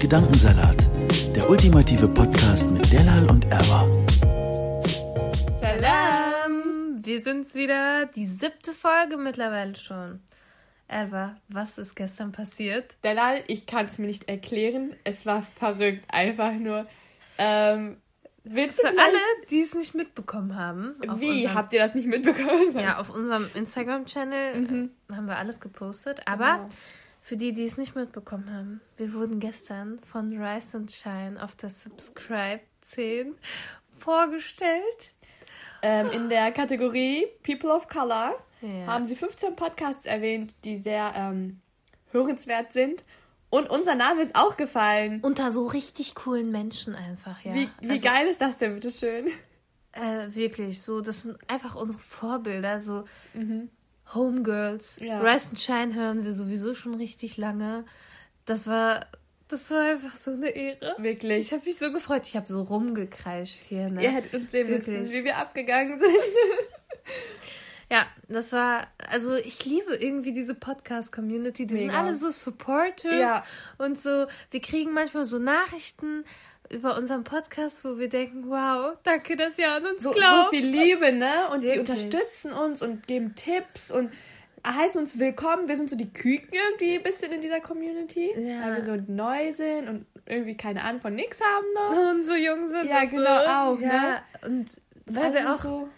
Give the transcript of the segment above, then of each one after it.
Gedankensalat, der ultimative Podcast mit Delal und Erwa. Salam! Wir sind's wieder, die siebte Folge mittlerweile schon. Erwa, was ist gestern passiert? Delal, ich kann es mir nicht erklären. Es war verrückt, einfach nur. Ähm, Willst Für alle, die es nicht mitbekommen haben. Wie unserem, habt ihr das nicht mitbekommen? Ja, auf unserem Instagram-Channel mhm. haben wir alles gepostet. Aber genau. Für die, die es nicht mitbekommen haben, wir wurden gestern von Rise and Shine auf der Subscribe 10 vorgestellt. Ähm, in der Kategorie People of Color ja. haben sie 15 Podcasts erwähnt, die sehr ähm, hörenswert sind. Und unser Name ist auch gefallen. Unter so richtig coolen Menschen einfach, ja. Wie, wie also, geil ist das denn, bitteschön? Äh, wirklich, so, das sind einfach unsere Vorbilder, so mhm. Homegirls. Ja. Rise and Shine hören wir sowieso schon richtig lange. Das war, das war einfach so eine Ehre. Wirklich. Ich habe mich so gefreut. Ich habe so rumgekreischt hier. Ne? Ihr hättet uns sehen müssen, wie wir abgegangen sind. Ja, das war, also ich liebe irgendwie diese Podcast-Community. Die Mega. sind alle so supportive ja. und so. Wir kriegen manchmal so Nachrichten über unseren Podcast, wo wir denken, wow, danke, dass ihr an uns so, glaubt. So viel Liebe, ne? Und Wirklich. die unterstützen uns und geben Tipps und heißen uns willkommen. Wir sind so die Küken irgendwie ein bisschen in dieser Community, ja. weil wir so neu sind und irgendwie keine Ahnung von nix haben noch. Und so jung sind. Ja, genau, so. auch, ja. ne? Und weil wir auch so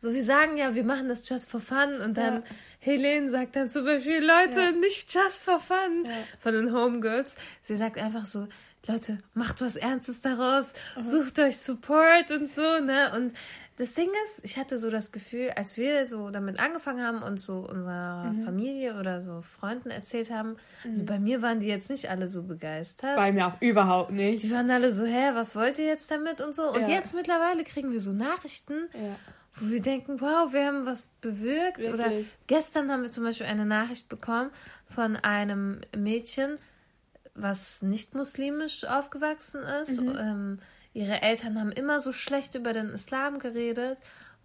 so, wir sagen ja, wir machen das just for fun und dann ja. Helene sagt dann zum Beispiel, Leute, ja. nicht just for fun ja. von den Homegirls. Sie sagt einfach so, Leute, macht was Ernstes daraus, mhm. sucht euch Support und so, ne? Und das Ding ist, ich hatte so das Gefühl, als wir so damit angefangen haben und so unserer mhm. Familie oder so Freunden erzählt haben, also mhm. also bei mir waren die jetzt nicht alle so begeistert. Bei mir auch überhaupt nicht. Die waren alle so, hä, was wollt ihr jetzt damit und so? Und ja. jetzt mittlerweile kriegen wir so Nachrichten. Ja wo wir denken, wow, wir haben was bewirkt. Wirklich? Oder gestern haben wir zum Beispiel eine Nachricht bekommen von einem Mädchen, was nicht muslimisch aufgewachsen ist. Mhm. Ähm, ihre Eltern haben immer so schlecht über den Islam geredet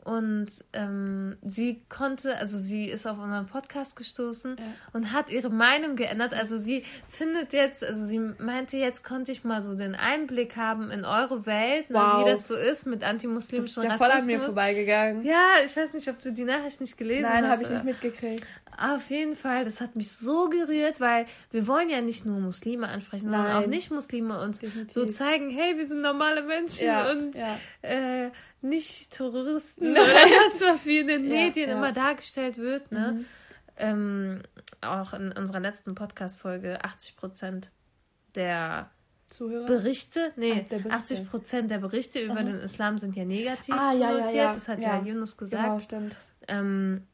und ähm, sie konnte, also sie ist auf unseren Podcast gestoßen ja. und hat ihre Meinung geändert. Also sie findet jetzt, also sie meinte, jetzt konnte ich mal so den Einblick haben in eure Welt, wow. ne, wie das so ist mit antimuslimischem Rassismus. Das ist ja voll an mir vorbeigegangen. Ja, ich weiß nicht, ob du die Nachricht nicht gelesen Nein, hast. Nein, habe ich nicht mitgekriegt. Auf jeden Fall, das hat mich so gerührt, weil wir wollen ja nicht nur Muslime ansprechen, Nein. sondern auch Nicht-Muslime und Definitiv. so zeigen, hey, wir sind normale Menschen ja, und ja. Äh, nicht Terroristen Nein. oder das, was wie in den Medien ja, immer dargestellt wird. Ne? Mhm. Ähm, auch in unserer letzten Podcast-Folge 80 Prozent der Zuhörer? Berichte, nee, ah, Berichte. 80 Prozent der Berichte über mhm. den Islam sind ja negativ ah, notiert. Das hat ja, Yunus gesagt. Genau, stimmt. Ähm,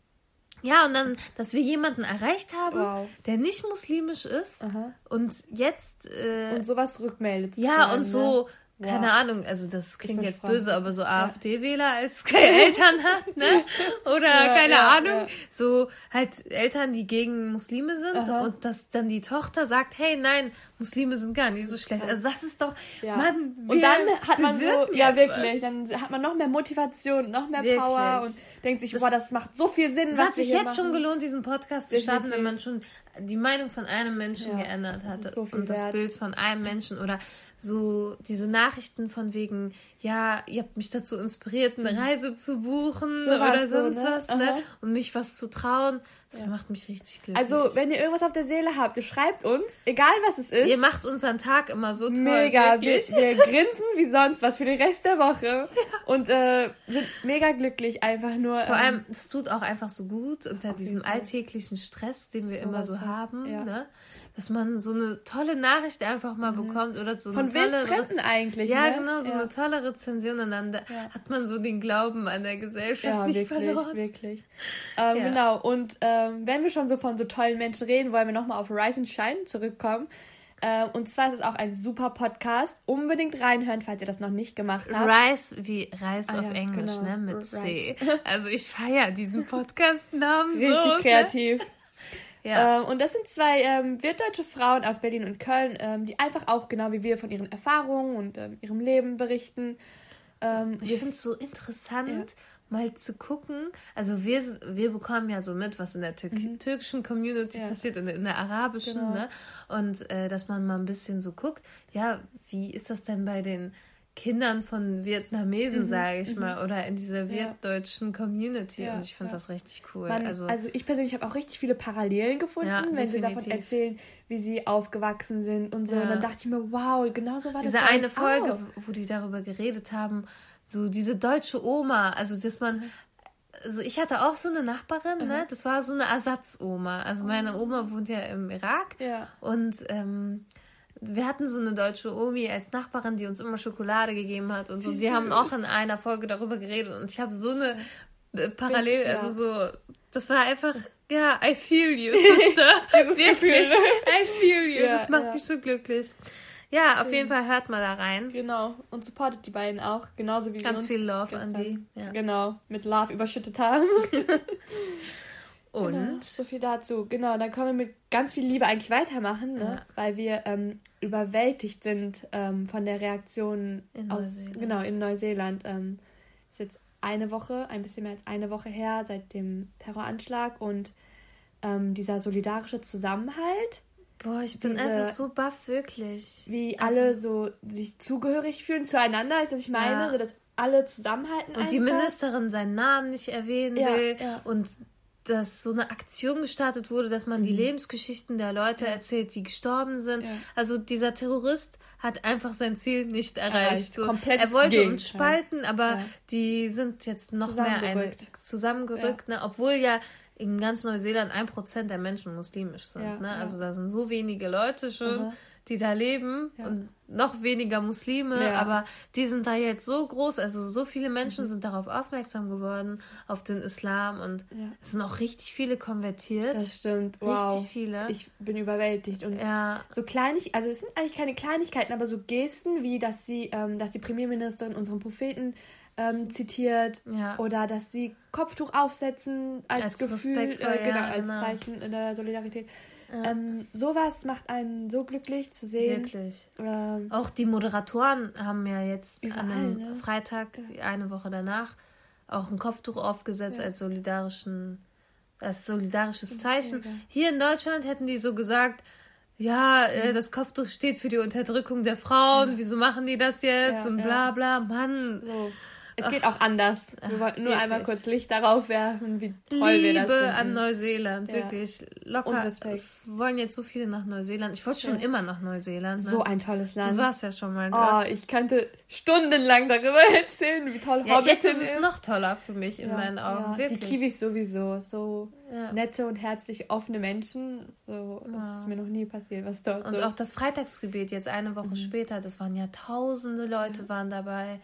ja, und dann, dass wir jemanden erreicht haben, wow. der nicht muslimisch ist Aha. und jetzt. Äh, und sowas rückmeldet. Ja, und so. Ne? keine wow. Ahnung, also das klingt jetzt böse, aber so AfD-Wähler als Eltern hat, ne? Oder ja, keine ja, Ahnung, ja. so halt Eltern, die gegen Muslime sind Aha. und dass dann die Tochter sagt, hey, nein, Muslime sind gar nicht so schlecht. Also das ist doch, ja. Mann, Und dann hat man so, ja wirklich, dann hat man noch mehr Motivation, noch mehr wirklich. Power und denkt sich, das, boah, das macht so viel Sinn, Es hat sich jetzt machen. schon gelohnt, diesen Podcast zu starten, wenn man schon die Meinung von einem Menschen geändert hat so und das wert. Bild von einem Menschen oder so diese Nachrichten von wegen, ja, ihr habt mich dazu inspiriert, eine mhm. Reise zu buchen so oder sonst so, ne? was, ne? Und mich was zu trauen. Das ja. macht mich richtig glücklich. Also, wenn ihr irgendwas auf der Seele habt, ihr schreibt uns, egal was es ist. Ihr macht unseren Tag immer so toll. Mega, wir, wir, grinsen wie sonst was für den Rest der Woche ja. und äh, sind mega glücklich einfach nur. Vor ähm, allem, es tut auch einfach so gut unter diesem alltäglichen Stress, den wir so immer so haben, ja. ne? dass man so eine tolle Nachricht einfach mal mhm. bekommt oder so Von eine tolle Fremden eigentlich. Ja, ne? genau, so ja. eine tolle Rezension und dann hat man so den Glauben an der Gesellschaft nicht wirklich, verloren. Wirklich. Ähm. Genau. Und ähm, wenn wir schon so von so tollen Menschen reden, wollen wir nochmal auf Rise and Shine zurückkommen. Ähm, und zwar ist es auch ein super Podcast. Unbedingt reinhören, falls ihr das noch nicht gemacht habt. Rise wie Reis ah, auf ja, Englisch, genau. ne? Mit Rice. C. Also ich feiere diesen Podcast-Namen so. Richtig ne? kreativ. Ne? Ja. Ähm, und das sind zwei ähm, wirtdeutsche Frauen aus Berlin und Köln, ähm, die einfach auch genau wie wir von ihren Erfahrungen und ähm, ihrem Leben berichten. Ähm, ich finde es so interessant, ja. Mal zu gucken. Also wir, wir bekommen ja so mit, was in der Tür mhm. türkischen Community ja. passiert und in der arabischen, genau. ne? Und äh, dass man mal ein bisschen so guckt, ja, wie ist das denn bei den Kindern von Vietnamesen, mhm. sage ich mhm. mal, oder in dieser wirtdeutschen Community. Ja, und ich finde ja. das richtig cool. Man, also, also ich persönlich habe auch richtig viele Parallelen gefunden, ja, wenn definitiv. sie davon erzählen, wie sie aufgewachsen sind und so. Und dann dachte ich mir, wow, genau so war diese das. Diese eine Folge, auch. wo die darüber geredet haben, so diese deutsche Oma, also dass man also ich hatte auch so eine Nachbarin, ne? mhm. Das war so eine Ersatzoma. Also meine oh. Oma wohnt ja im Irak. Ja. Und ähm, wir hatten so eine deutsche Omi als Nachbarin, die uns immer Schokolade gegeben hat und so. Wir haben auch in einer Folge darüber geredet und ich habe so eine äh, Parallel, ja. also so, das war einfach, ja, I feel you, Sister. Wirklich, I feel you. Ja, das macht mich so glücklich. Ja, auf jeden Fall hört mal da rein. Genau. Und supportet die beiden auch. Genauso wie Ganz sie uns viel Love an die. Ja. Genau. Mit Love überschüttet haben. Und? Genau, so viel dazu. Genau, dann können wir mit ganz viel Liebe eigentlich weitermachen, ne? Ja. weil wir ähm, überwältigt sind ähm, von der Reaktion in aus, Neuseeland. genau, in Neuseeland. Ähm, ist jetzt eine Woche, ein bisschen mehr als eine Woche her seit dem Terroranschlag und ähm, dieser solidarische Zusammenhalt. Boah, ich bin diese, einfach so baff, wirklich. Wie also, alle so sich zugehörig fühlen zueinander, ist das ich meine, ja. so dass alle zusammenhalten. Und einfach. die Ministerin seinen Namen nicht erwähnen ja, will ja. und dass so eine Aktion gestartet wurde, dass man mhm. die Lebensgeschichten der Leute ja. erzählt, die gestorben sind. Ja. Also dieser Terrorist hat einfach sein Ziel nicht erreicht. So, er wollte Gegenteil. uns spalten, aber ja. die sind jetzt noch mehr eine, zusammengerückt, ne? obwohl ja in ganz Neuseeland ein Prozent der Menschen muslimisch sind. Ne? Also da sind so wenige Leute schon. Mhm die da leben ja. und noch weniger Muslime, ja. aber die sind da jetzt so groß, also so viele Menschen mhm. sind darauf aufmerksam geworden, auf den Islam und ja. es sind auch richtig viele konvertiert. Das stimmt, wow. Richtig viele. Ich bin überwältigt und ja. so kleinig, also es sind eigentlich keine Kleinigkeiten, aber so Gesten wie, dass sie, ähm, dass die Premierministerin unseren Propheten ähm, zitiert ja. oder dass sie Kopftuch aufsetzen als, als Gefühl, äh, genau, als genau. Zeichen der Solidarität. Ja. Ähm, sowas macht einen so glücklich zu sehen. Wirklich. Ähm, auch die Moderatoren haben ja jetzt überall, an einem ne? Freitag, ja. eine Woche danach, auch ein Kopftuch aufgesetzt ja. als solidarischen, als solidarisches Zeichen. Hier in Deutschland hätten die so gesagt, ja, äh, das Kopftuch steht für die Unterdrückung der Frauen, wieso machen die das jetzt und bla bla, Mann. So. Es geht auch anders. Wir wollten nur wirklich. einmal kurz Licht darauf werfen, wie toll Liebe wir das finden. an Neuseeland, ja. wirklich. Locker. Es wollen jetzt so viele nach Neuseeland. Ich wollte schon ja. immer nach Neuseeland. Ne? So ein tolles Land. Du warst ja schon mal dort. Oh, ich könnte stundenlang darüber erzählen, wie toll ja, Hobbiton jetzt ist. es noch toller für mich in meinen Augen, wirklich. Die Kiwis sowieso. So nette und herzlich offene Menschen. So, das ist mir noch nie passiert, was dort Und so. auch das Freitagsgebet jetzt eine Woche mhm. später, das waren ja tausende Leute waren dabei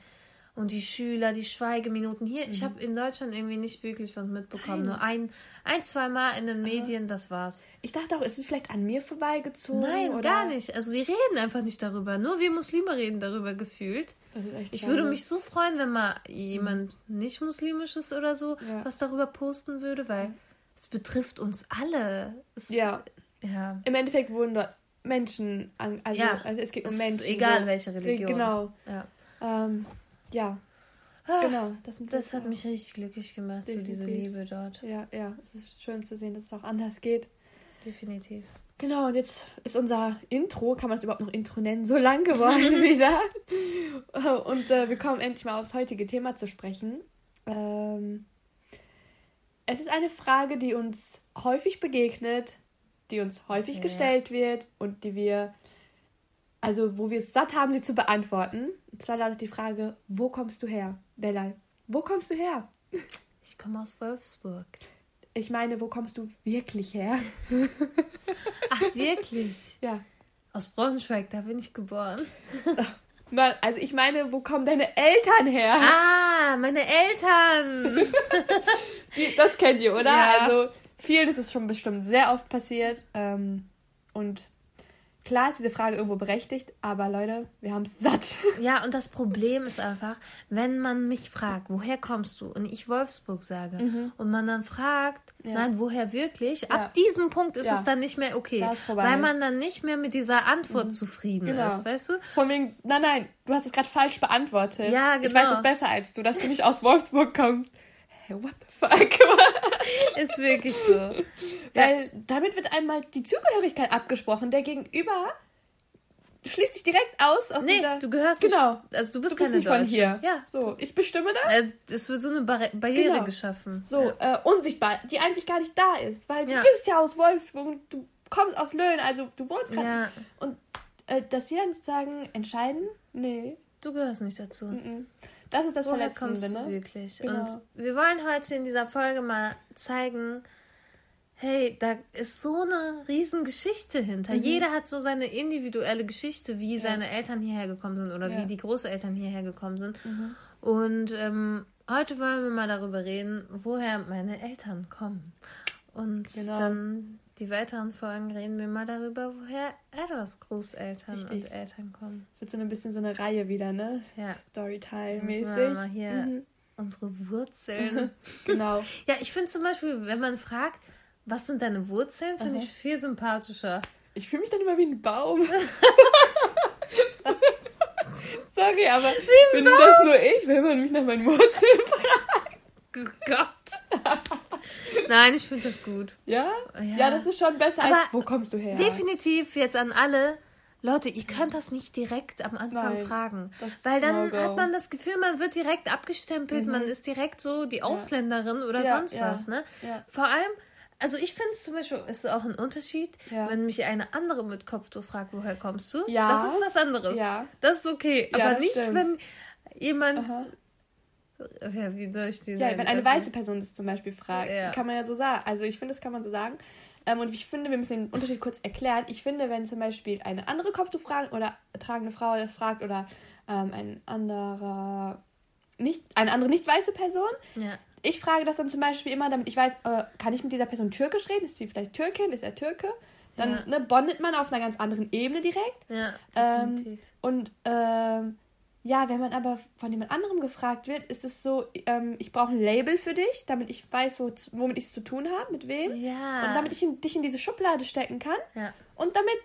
und die Schüler, die Schweigeminuten. Hier, mhm. ich habe in Deutschland irgendwie nicht wirklich was mitbekommen. Nein. Nur ein, ein, zwei Mal in den Medien, das war's. Ich dachte auch, ist es vielleicht an mir vorbeigezogen? Nein, oder? gar nicht. Also sie reden einfach nicht darüber. Nur wir Muslime reden darüber gefühlt. ich würde mich so freuen, wenn mal jemand mhm. nicht muslimisches oder so ja. was darüber posten würde, weil ja. es betrifft uns alle. Es, ja. ja. Im Endeffekt wurden dort Menschen, also, ja. also es geht um Menschen. Egal so. welche Religion. Genau. Ja. Ähm, ja. Ah, genau, das, das hat mich richtig glücklich gemacht, Definitiv. so diese Liebe dort. Ja, ja, es ist schön zu sehen, dass es auch anders geht. Definitiv. Genau, und jetzt ist unser Intro, kann man es überhaupt noch Intro nennen, so lang geworden wieder. Und äh, wir kommen endlich mal aufs heutige Thema zu sprechen. Ähm, es ist eine Frage, die uns häufig begegnet, die uns häufig ja. gestellt wird und die wir also wo wir es satt haben, sie zu beantworten. Und zwar lautet die Frage, wo kommst du her, Delal? Wo kommst du her? Ich komme aus Wolfsburg. Ich meine, wo kommst du wirklich her? Ach, wirklich? Ja. Aus Braunschweig, da bin ich geboren. Nein, also ich meine, wo kommen deine Eltern her? Ah, meine Eltern! Die, das kennt ihr, oder? Ja. Also vielen ist es schon bestimmt sehr oft passiert. Ähm, und Klar ist diese Frage irgendwo berechtigt, aber Leute, wir haben es satt. Ja, und das Problem ist einfach, wenn man mich fragt, woher kommst du? Und ich Wolfsburg sage mhm. und man dann fragt, ja. nein, woher wirklich? Ja. Ab diesem Punkt ist ja. es dann nicht mehr okay. Weil man dann nicht mehr mit dieser Antwort mhm. zufrieden genau. ist, weißt du? Von wegen, nein, nein, du hast es gerade falsch beantwortet. Ja, genau. Ich weiß es besser als du, dass du nicht aus Wolfsburg kommst. Hey, what the fuck? ist wirklich so. Weil ja. damit wird einmal die Zugehörigkeit abgesprochen. Der Gegenüber schließt dich direkt aus aus nee, dieser. du gehörst genau. nicht. Also du bist, du bist keine nicht Deutsche. von hier. Ja. So, ich bestimme das. Äh, es wird so eine Barri Barriere genau. geschaffen. So ja. äh, unsichtbar, die eigentlich gar nicht da ist, weil du bist ja aus Wolfsburg du kommst aus Löhn, also du wohnst gerade. Ja. Und äh, dass die dann sozusagen entscheiden, nee. Du gehörst nicht dazu. Mm -mm. Das ist das Woher Verletzende, ne? wirklich? Genau. Und wir wollen heute in dieser Folge mal zeigen, hey, da ist so eine Riesengeschichte hinter. Mhm. Jeder hat so seine individuelle Geschichte, wie ja. seine Eltern hierher gekommen sind oder ja. wie die Großeltern hierher gekommen sind. Mhm. Und ähm, heute wollen wir mal darüber reden, woher meine Eltern kommen. Und genau. dann die weiteren Folgen reden wir mal darüber, woher Edwards Großeltern Richtig. und Eltern kommen. Wird so ein bisschen so eine Reihe wieder, ne? Ja. Storytime-mäßig. Mal hier mhm. unsere Wurzeln. genau. Ja, ich finde zum Beispiel, wenn man fragt, was sind deine Wurzeln, finde ich viel sympathischer. Ich fühle mich dann immer wie ein Baum. Sorry, aber bin das nur ich, wenn man mich nach meinen Wurzeln fragt? Oh Gott. Nein, ich finde das gut. Ja? ja? ja? das ist schon besser Aber als, wo kommst du her? Definitiv jetzt an alle. Leute, ihr könnt das nicht direkt am Anfang Nein, fragen. Weil dann no hat man das Gefühl, man wird direkt abgestempelt, mhm. man ist direkt so die Ausländerin ja. oder ja, sonst was. Ne? Vor allem, also ich finde es zum Beispiel, ist auch ein Unterschied, wenn mich eine andere mit Kopftuch fragt, woher kommst du? Ja. Das ist was anderes. Ja. Das ist okay. Aber nicht, stimmt. wenn jemand Aha. Ja, wie soll ich die Ja, wenn eine weiße Person das zum Beispiel fragt, ja. kann man ja so sagen. Also ich finde, das kann man so sagen. Ähm, und ich finde, wir müssen den Unterschied kurz erklären. Ich finde, wenn zum Beispiel eine andere Kopftuch oder tragende Frau das fragt oder ähm, ein anderer nicht eine andere nicht weiße Person, ja. ich frage das dann zum Beispiel immer, damit ich weiß, äh, kann ich mit dieser Person türkisch reden? Ist sie vielleicht Türkin? Ist er Türke? Dann ja. ne, bondet man auf einer ganz anderen Ebene direkt. Ja, ähm, definitiv. Ähm, und ähm, ja, wenn man aber von jemand anderem gefragt wird, ist es so, ähm, ich brauche ein Label für dich, damit ich weiß, wo, womit ich es zu tun habe, mit wem. Ja. Und damit ich in, dich in diese Schublade stecken kann. Ja. Und damit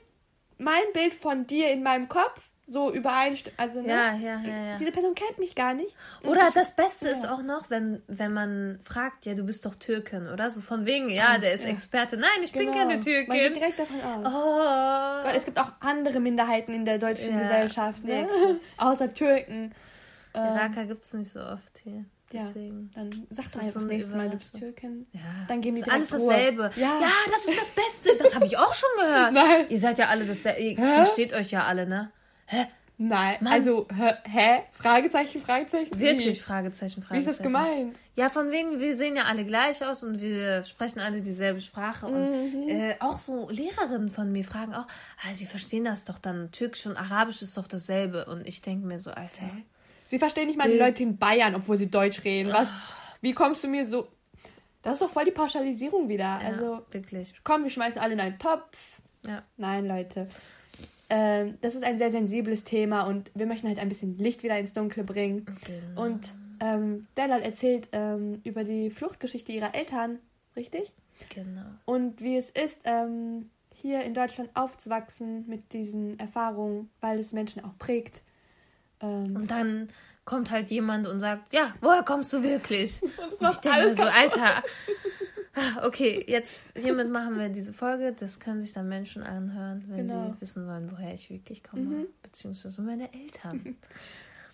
mein Bild von dir in meinem Kopf so übereinstimmt. Also, ne? ja, ja, ja, ja. Diese Person kennt mich gar nicht. Oder ich, das Beste ja. ist auch noch, wenn, wenn man fragt, ja, du bist doch Türkin, oder? So von wegen, ja, der ist ja. Experte. Nein, ich genau. bin keine Türkin. Man geht direkt davon aus. Oh. Weil es gibt auch andere Minderheiten in der deutschen Gesellschaft, ne? Außer Türken. Iraker ähm, gibt es nicht so oft hier. Deswegen. Ja, dann sag doch einfach so nächstes Mal, du bist Türkin. Ja. Dann geben die alles Ruhe. dasselbe. Ja. ja, das ist das Beste. Das habe ich auch schon gehört. Nein. Ihr seid ja alle dasselbe. Ihr versteht euch ja alle, ne? Hä? Nein, Mann. also, hä? hä? Fragezeichen, Fragezeichen? Wirklich, Fragezeichen, Fragezeichen. Wie ist das gemeint? Ja, von wegen, wir sehen ja alle gleich aus und wir sprechen alle dieselbe Sprache. Und mhm. äh, auch so Lehrerinnen von mir fragen auch, ah, sie verstehen das doch dann, Türkisch und Arabisch ist doch dasselbe. Und ich denke mir so, Alter. Sie verstehen nicht mal die Leute in Bayern, obwohl sie Deutsch reden. Was? Wie kommst du mir so... Das ist doch voll die Pauschalisierung wieder. Ja, also, wirklich. Komm, wir schmeißen alle in einen Topf. Ja. Nein, Leute. Ähm, das ist ein sehr sensibles Thema und wir möchten halt ein bisschen Licht wieder ins Dunkle bringen. Genau. Und ähm, Delal erzählt ähm, über die Fluchtgeschichte ihrer Eltern, richtig? Genau. Und wie es ist, ähm, hier in Deutschland aufzuwachsen mit diesen Erfahrungen, weil es Menschen auch prägt. Ähm, und dann kommt halt jemand und sagt, ja, woher kommst du wirklich? Und ich denke so, Alter, okay, jetzt hiermit machen wir diese Folge. Das können sich dann Menschen anhören, wenn genau. sie wissen wollen, woher ich wirklich komme, mhm. beziehungsweise meine Eltern.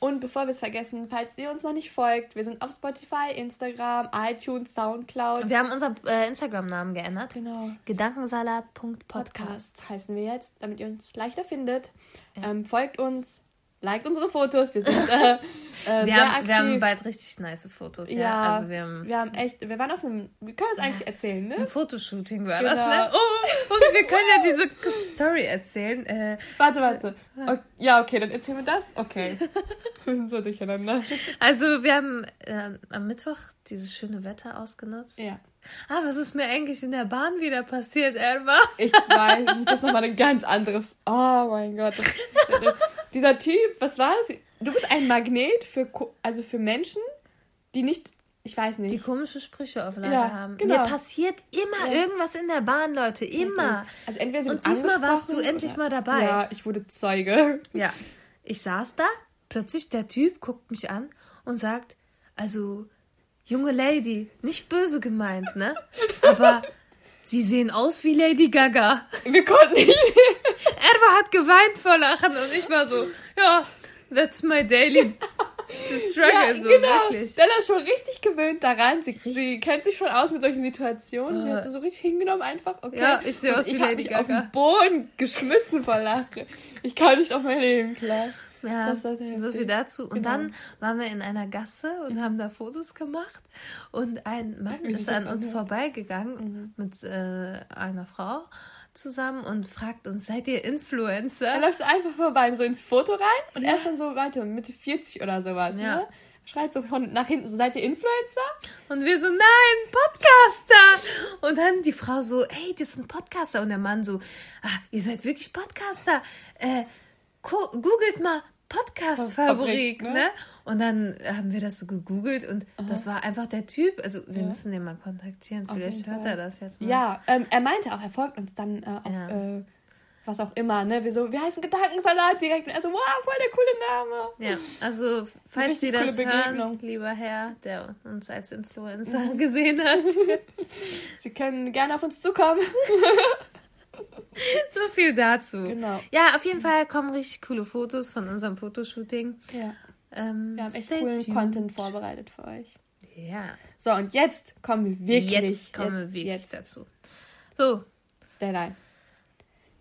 Und bevor wir es vergessen, falls ihr uns noch nicht folgt, wir sind auf Spotify, Instagram, iTunes, Soundcloud. Wir haben unseren äh, Instagram-Namen geändert. Genau. Gedankensalat.podcast heißen wir jetzt, damit ihr uns leichter findet. Ja. Ähm, folgt uns, liked unsere Fotos. Wir sind äh, äh, wir sehr haben, aktiv. Wir haben bald richtig nice Fotos. Ja, ja. Also wir, haben, wir haben echt, wir waren auf einem, wir können es eigentlich erzählen, ne? Ein Fotoshooting war genau. das, ne? Oh, und wir können ja diese Story erzählen. Äh, warte, warte. Okay, ja, okay, dann erzählen wir das. Okay. wir sind so durcheinander. Also wir haben äh, am Mittwoch dieses schöne Wetter ausgenutzt. Ja. Ah, was ist mir eigentlich in der Bahn wieder passiert, Elma? Ich weiß, das ist nochmal ein ganz anderes. Oh mein Gott. Das, dieser Typ, was war das? Du bist ein Magnet für, also für Menschen, die nicht, ich weiß nicht. Die komische Sprüche auf Lager ja, haben. Genau. Mir passiert immer ja. irgendwas in der Bahn, Leute. Immer. Also entweder sind Und diesmal warst du endlich oder, mal dabei. Ja, ich wurde Zeuge. Ja. Ich saß da, plötzlich der Typ guckt mich an und sagt, also junge Lady, nicht böse gemeint, ne? Aber sie sehen aus wie Lady Gaga. Wir konnten nicht. Erwa hat geweint vor Lachen und ich war so, ja, that's my daily struggle, ja, so genau. wirklich. Stella ist schon richtig gewöhnt daran. Sie, sie kennt sich schon aus mit solchen Situationen. Sie hat sie so richtig hingenommen einfach. Okay. Ja, ich sehe aus wie Lady Gaga. auf den Boden geschmissen vor Lachen. Ich kann nicht auf mein Leben klar. Ja, so viel dazu. Und genau. dann waren wir in einer Gasse und haben da Fotos gemacht. Und ein Mann ist an uns vorbeigegangen mhm. mit äh, einer Frau zusammen und fragt uns, seid ihr Influencer? Er läuft einfach vorbei, so ins Foto rein und ja. er ist schon so weiter, Mitte 40 oder sowas. Ja. Ne? Schreit so von nach hinten, so seid ihr Influencer? Und wir so, nein, Podcaster! Und dann die Frau so, ey, das sind Podcaster. Und der Mann so, ah, ihr seid wirklich Podcaster. Äh, googelt mal Podcast-Fabrik, ne? ne? Und dann haben wir das so gegoogelt und Aha. das war einfach der Typ. Also wir ja. müssen den mal kontaktieren. Vielleicht hört er das jetzt mal. Ja, ähm, er meinte auch, er folgt uns dann äh, auf ja. äh, was auch immer, ne? Wir so, wir heißen Gedankenverlag direkt. Also, wow, voll der coole Name. Ja, also falls Sie das hören, lieber Herr, der uns als Influencer gesehen hat. Sie können gerne auf uns zukommen. so viel dazu. Genau. Ja, auf jeden Fall kommen richtig coole Fotos von unserem Fotoshooting. Ja. Ähm, wir haben echt coolen tuned. Content vorbereitet für euch. Ja. So, und jetzt kommen wir wirklich, jetzt kommen jetzt, wir wirklich jetzt. dazu. So. Deadline.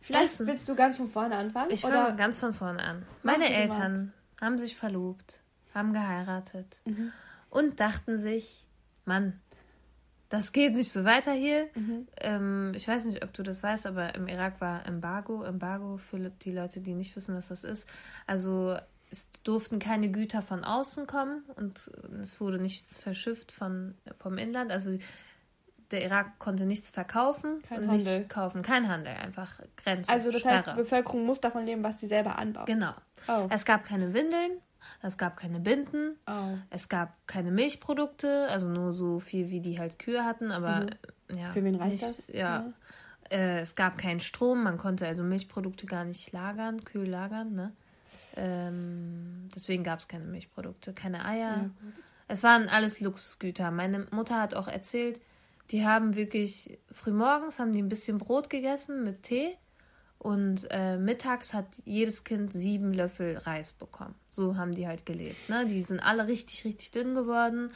Vielleicht Lassen. willst du ganz von vorne anfangen? Ich fange ganz von vorne an. Meine Eltern haben sich verlobt, haben geheiratet mhm. und dachten sich, Mann, das geht nicht so weiter hier. Mhm. Ähm, ich weiß nicht, ob du das weißt, aber im Irak war Embargo. Embargo für die Leute, die nicht wissen, was das ist. Also es durften keine Güter von außen kommen und es wurde nichts verschifft von, vom Inland. Also der Irak konnte nichts verkaufen Kein und Handel. nichts kaufen. Kein Handel, einfach Grenzen. Also das Sperre. heißt, die Bevölkerung muss davon leben, was sie selber anbaut. Genau. Oh. Es gab keine Windeln, es gab keine Binden, oh. es gab keine Milchprodukte, also nur so viel, wie die halt Kühe hatten, aber mhm. ja. Für wen reicht nicht, das? Ja. Äh, es gab keinen Strom, man konnte also Milchprodukte gar nicht lagern, kühl lagern, ne? Ähm, deswegen gab es keine Milchprodukte, keine Eier. Ja, es waren alles Luxusgüter. Meine Mutter hat auch erzählt, die haben wirklich frühmorgens haben die ein bisschen Brot gegessen mit Tee und äh, mittags hat jedes Kind sieben Löffel Reis bekommen. So haben die halt gelebt. Ne? Die sind alle richtig, richtig dünn geworden.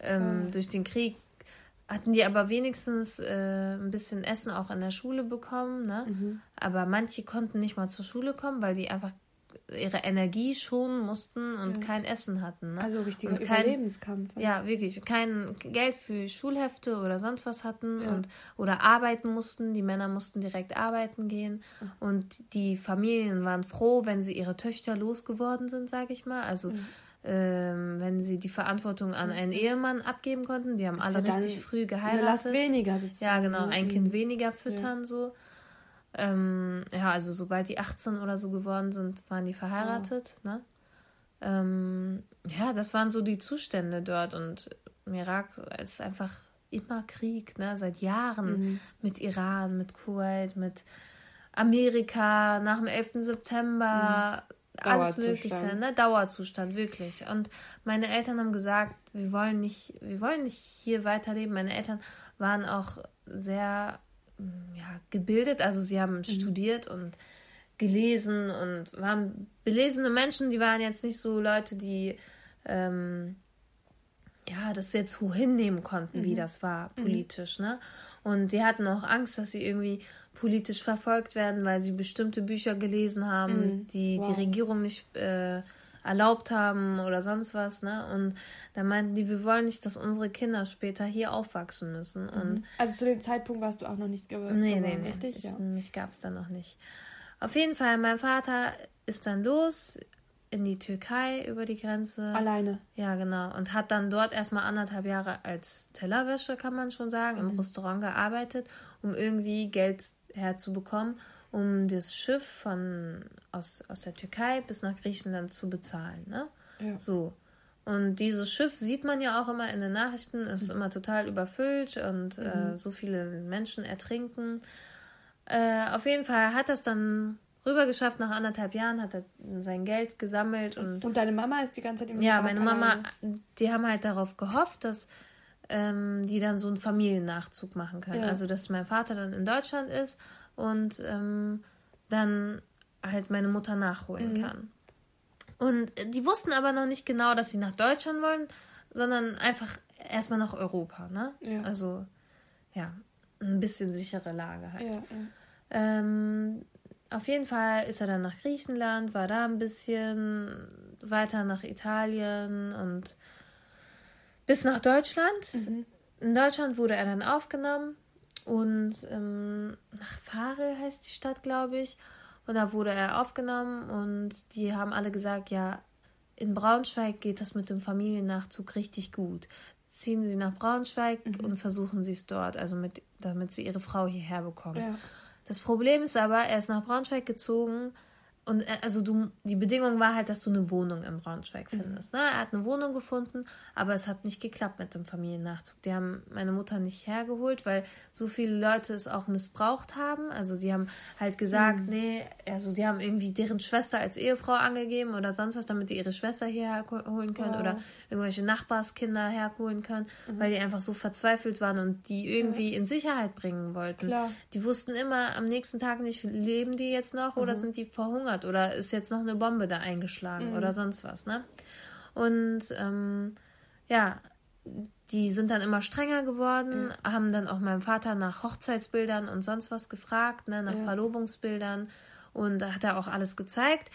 Ähm, Durch den Krieg hatten die aber wenigstens äh, ein bisschen Essen auch in der Schule bekommen. Ne? Mhm. Aber manche konnten nicht mal zur Schule kommen, weil die einfach ihre Energie schonen mussten und ja. kein Essen hatten. Ne? Also richtiger und kein, Überlebenskampf. Ja, wirklich. Kein Geld für Schulhefte oder sonst was hatten ja. und oder arbeiten mussten. Die Männer mussten direkt arbeiten gehen. Und die Familien waren froh, wenn sie ihre Töchter losgeworden sind, sage ich mal. Also ähm, wenn sie die Verantwortung an einen Ehemann abgeben konnten. Die haben Ist alle ja richtig früh geheiratet. Eine Last weniger sozusagen. Ja, genau. Ein Kind weniger füttern so. Ähm, ja, also sobald die 18 oder so geworden sind, waren die verheiratet. Oh. Ne? Ähm, ja, das waren so die Zustände dort und im Irak ist einfach immer Krieg, ne? Seit Jahren mhm. mit Iran, mit Kuwait, mit Amerika, nach dem 11. September, mhm. alles Mögliche, ne? Dauerzustand, wirklich. Und meine Eltern haben gesagt, wir wollen nicht, wir wollen nicht hier weiterleben. Meine Eltern waren auch sehr ja, gebildet, also sie haben mhm. studiert und gelesen und waren belesene Menschen, die waren jetzt nicht so Leute, die ähm, ja, das jetzt hoch hinnehmen konnten, mhm. wie das war mhm. politisch, mhm. ne? Und sie hatten auch Angst, dass sie irgendwie politisch verfolgt werden, weil sie bestimmte Bücher gelesen haben, mhm. die wow. die Regierung nicht äh, erlaubt haben oder sonst was, ne? Und da meinten die, wir wollen nicht, dass unsere Kinder später hier aufwachsen müssen. Mhm. Und also zu dem Zeitpunkt warst du auch noch nicht geworden. Nee, nee, nee. Richtig? Ich, ja. Mich gab es da noch nicht. Auf jeden Fall, mein Vater ist dann los in die Türkei über die Grenze. Alleine. Ja, genau. Und hat dann dort erstmal anderthalb Jahre als Tellerwäsche, kann man schon sagen, mhm. im Restaurant gearbeitet, um irgendwie Geld herzubekommen um das Schiff von aus, aus der Türkei bis nach Griechenland zu bezahlen. Ne? Ja. So. Und dieses Schiff sieht man ja auch immer in den Nachrichten, es ist immer total überfüllt und äh, mhm. äh, so viele Menschen ertrinken. Äh, auf jeden Fall hat das dann rüber geschafft. Nach anderthalb Jahren hat er sein Geld gesammelt. Und, und deine Mama ist die ganze Zeit im Ja, meine Mama, die haben halt darauf gehofft, dass ähm, die dann so einen Familiennachzug machen können. Ja. Also, dass mein Vater dann in Deutschland ist und ähm, dann halt meine Mutter nachholen mhm. kann. Und die wussten aber noch nicht genau, dass sie nach Deutschland wollen, sondern einfach erstmal nach Europa, ne? Ja. Also, ja, ein bisschen sichere Lage halt. Ja, ja. Ähm, auf jeden Fall ist er dann nach Griechenland, war da ein bisschen weiter nach Italien und bis nach Deutschland. Mhm. In Deutschland wurde er dann aufgenommen und ähm, nach Farel heißt die Stadt, glaube ich. Und da wurde er aufgenommen und die haben alle gesagt, ja, in Braunschweig geht das mit dem Familiennachzug richtig gut. Ziehen Sie nach Braunschweig mhm. und versuchen Sie es dort, also mit, damit Sie Ihre Frau hierher bekommen. Ja. Das Problem ist aber, er ist nach Braunschweig gezogen und äh, also du, die Bedingung war halt, dass du eine Wohnung in Braunschweig mhm. findest. Mhm. Ne? Er hat eine Wohnung gefunden, aber es hat nicht geklappt mit dem Familiennachzug. Die haben meine Mutter nicht hergeholt, weil so viele Leute es auch missbraucht haben. Also die haben halt gesagt, mhm. nee, also die haben irgendwie deren Schwester als Ehefrau angegeben oder sonst was, damit die ihre Schwester hierher holen können oh. oder irgendwelche Nachbarskinder herholen können, mhm. weil die einfach so verzweifelt waren und die irgendwie in Sicherheit bringen wollten. Klar. Die wussten immer am nächsten Tag nicht, leben die jetzt noch oder mhm. sind die verhungert hat oder ist jetzt noch eine Bombe da eingeschlagen mhm. oder sonst was, ne? Und ähm, ja, die sind dann immer strenger geworden, mhm. haben dann auch meinem Vater nach Hochzeitsbildern und sonst was gefragt, ne, nach ja. Verlobungsbildern und da hat er auch alles gezeigt.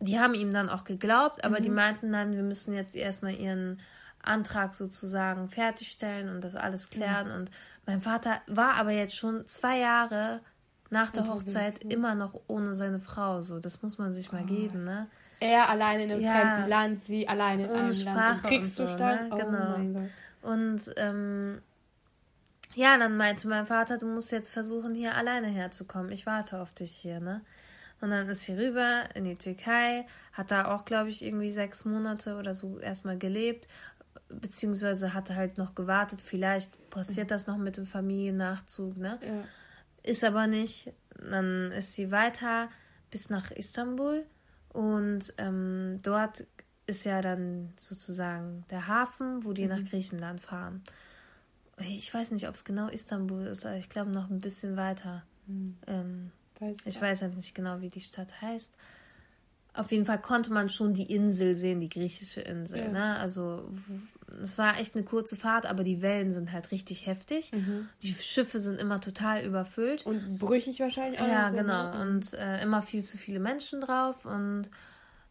Die haben ihm dann auch geglaubt, aber mhm. die meinten dann, wir müssen jetzt erstmal ihren Antrag sozusagen fertigstellen und das alles klären. Mhm. Und mein Vater war aber jetzt schon zwei Jahre nach der Hochzeit immer noch ohne seine Frau. So, das muss man sich mal oh. geben, ne? Er allein in einem ja. fremden Land, sie allein in einem Sprache Land im Kriegszustand. So, ne? Genau. Oh und ähm, ja, dann meinte mein Vater, du musst jetzt versuchen, hier alleine herzukommen. Ich warte auf dich hier, ne? Und dann ist sie rüber in die Türkei, hat da auch, glaube ich, irgendwie sechs Monate oder so erstmal gelebt, beziehungsweise hatte halt noch gewartet, vielleicht passiert mhm. das noch mit dem Familiennachzug, ne? Ja. Ist aber nicht. Dann ist sie weiter bis nach Istanbul und ähm, dort ist ja dann sozusagen der Hafen, wo die mhm. nach Griechenland fahren. Ich weiß nicht, ob es genau Istanbul ist, aber ich glaube noch ein bisschen weiter. Mhm. Ähm, weiß ich weiß halt nicht genau, wie die Stadt heißt. Auf jeden Fall konnte man schon die Insel sehen, die griechische Insel. Ja. Ne? Also es war echt eine kurze Fahrt, aber die Wellen sind halt richtig heftig. Mhm. Die Schiffe sind immer total überfüllt. Und brüchig wahrscheinlich auch. Ja, genau. Ne? Und äh, immer viel zu viele Menschen drauf. Und